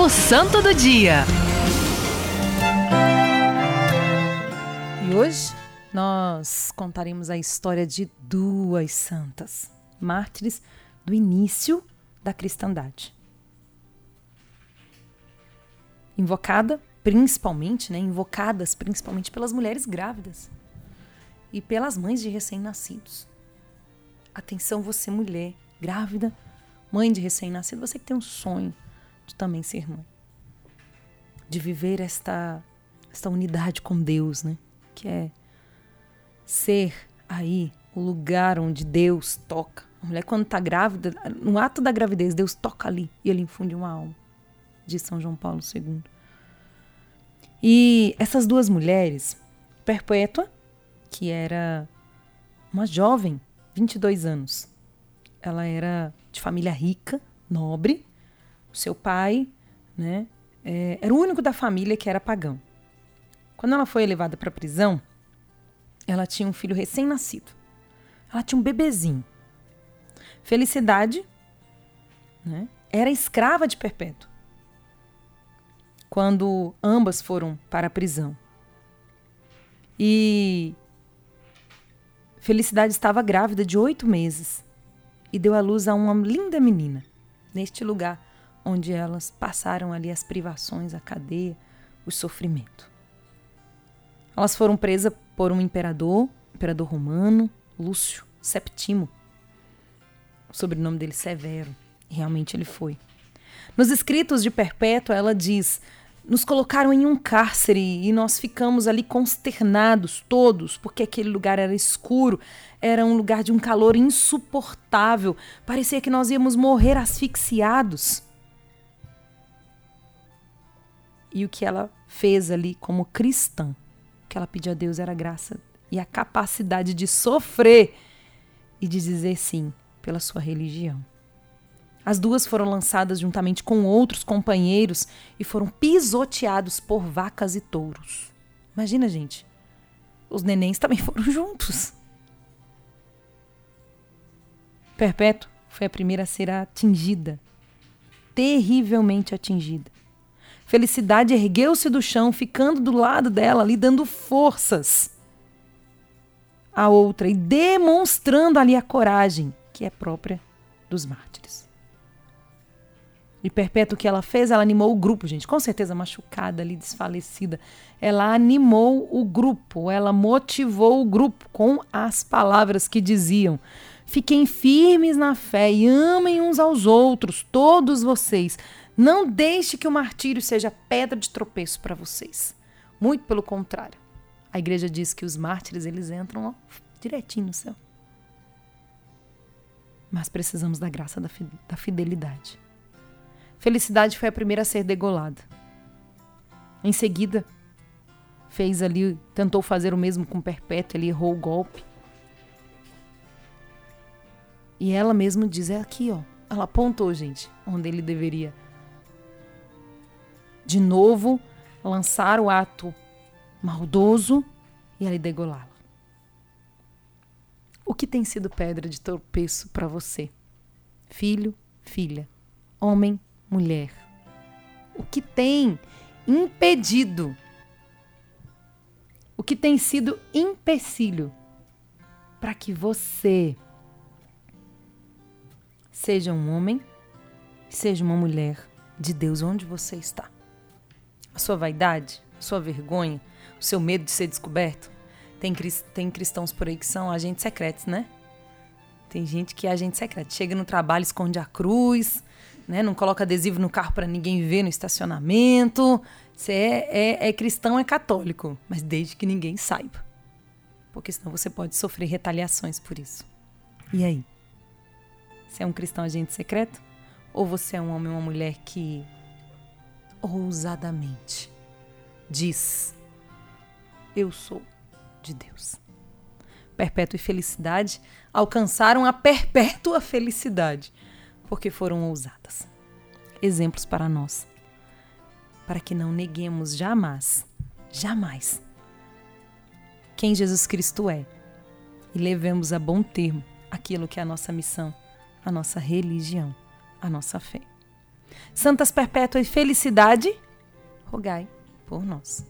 o Santo do Dia. E hoje nós contaremos a história de duas santas, mártires do início da cristandade. Invocada principalmente, né, invocadas principalmente pelas mulheres grávidas e pelas mães de recém-nascidos. Atenção, você mulher grávida, mãe de recém-nascido, você que tem um sonho de também ser mãe. De viver esta esta unidade com Deus, né? Que é ser aí o lugar onde Deus toca. A mulher quando está grávida, no ato da gravidez, Deus toca ali e ele infunde uma alma. De São João Paulo II. E essas duas mulheres, Perpétua, que era uma jovem, 22 anos. Ela era de família rica, nobre. Seu pai, né, é, era o único da família que era pagão. Quando ela foi levada para a prisão, ela tinha um filho recém-nascido. Ela tinha um bebezinho. Felicidade, né, era escrava de Perpétua quando ambas foram para a prisão. E Felicidade estava grávida de oito meses e deu à luz a uma linda menina, neste lugar onde elas passaram ali as privações, a cadeia, o sofrimento. Elas foram presas por um imperador, imperador romano, Lúcio Septimo. O sobrenome dele Severo. Realmente ele foi. Nos escritos de Perpétua, ela diz: nos colocaram em um cárcere e nós ficamos ali consternados todos, porque aquele lugar era escuro, era um lugar de um calor insuportável, parecia que nós íamos morrer asfixiados. E o que ela fez ali como cristã, que ela pediu a Deus era a graça e a capacidade de sofrer e de dizer sim pela sua religião. As duas foram lançadas juntamente com outros companheiros e foram pisoteados por vacas e touros. Imagina, gente. Os nenéns também foram juntos. Perpétuo foi a primeira a ser atingida, terrivelmente atingida. Felicidade ergueu-se do chão, ficando do lado dela ali, dando forças à outra e demonstrando ali a coragem que é própria dos mártires. E Perpétua, o que ela fez? Ela animou o grupo, gente. Com certeza machucada ali, desfalecida. Ela animou o grupo, ela motivou o grupo com as palavras que diziam: Fiquem firmes na fé e amem uns aos outros, todos vocês. Não deixe que o martírio seja pedra de tropeço para vocês. Muito pelo contrário. A igreja diz que os mártires eles entram ó, direitinho no céu. Mas precisamos da graça da fidelidade. Felicidade foi a primeira a ser degolada. Em seguida, fez ali, tentou fazer o mesmo com Perpétua, ele errou o golpe. E ela mesma diz: é aqui, ó. Ela apontou, gente, onde ele deveria de novo lançar o ato maldoso e ali degolá-la. O que tem sido pedra de tropeço para você? Filho, filha, homem, mulher? O que tem impedido? O que tem sido empecilho para que você seja um homem, seja uma mulher de Deus onde você está? A sua vaidade, a sua vergonha, o seu medo de ser descoberto? Tem, tem cristãos por aí que são agentes secretos, né? Tem gente que é agente secreto. Chega no trabalho, esconde a cruz, né? Não coloca adesivo no carro para ninguém ver no estacionamento. Você é, é, é cristão, é católico, mas desde que ninguém saiba. Porque senão você pode sofrer retaliações por isso. E aí? Você é um cristão agente secreto? Ou você é um homem ou uma mulher que ousadamente diz: Eu sou de Deus? Perpétua e felicidade alcançaram a perpétua felicidade porque foram ousadas. Exemplos para nós, para que não neguemos jamais, jamais, quem Jesus Cristo é e levemos a bom termo aquilo que é a nossa missão, a nossa religião, a nossa fé. Santas Perpétua e Felicidade, rogai por nós.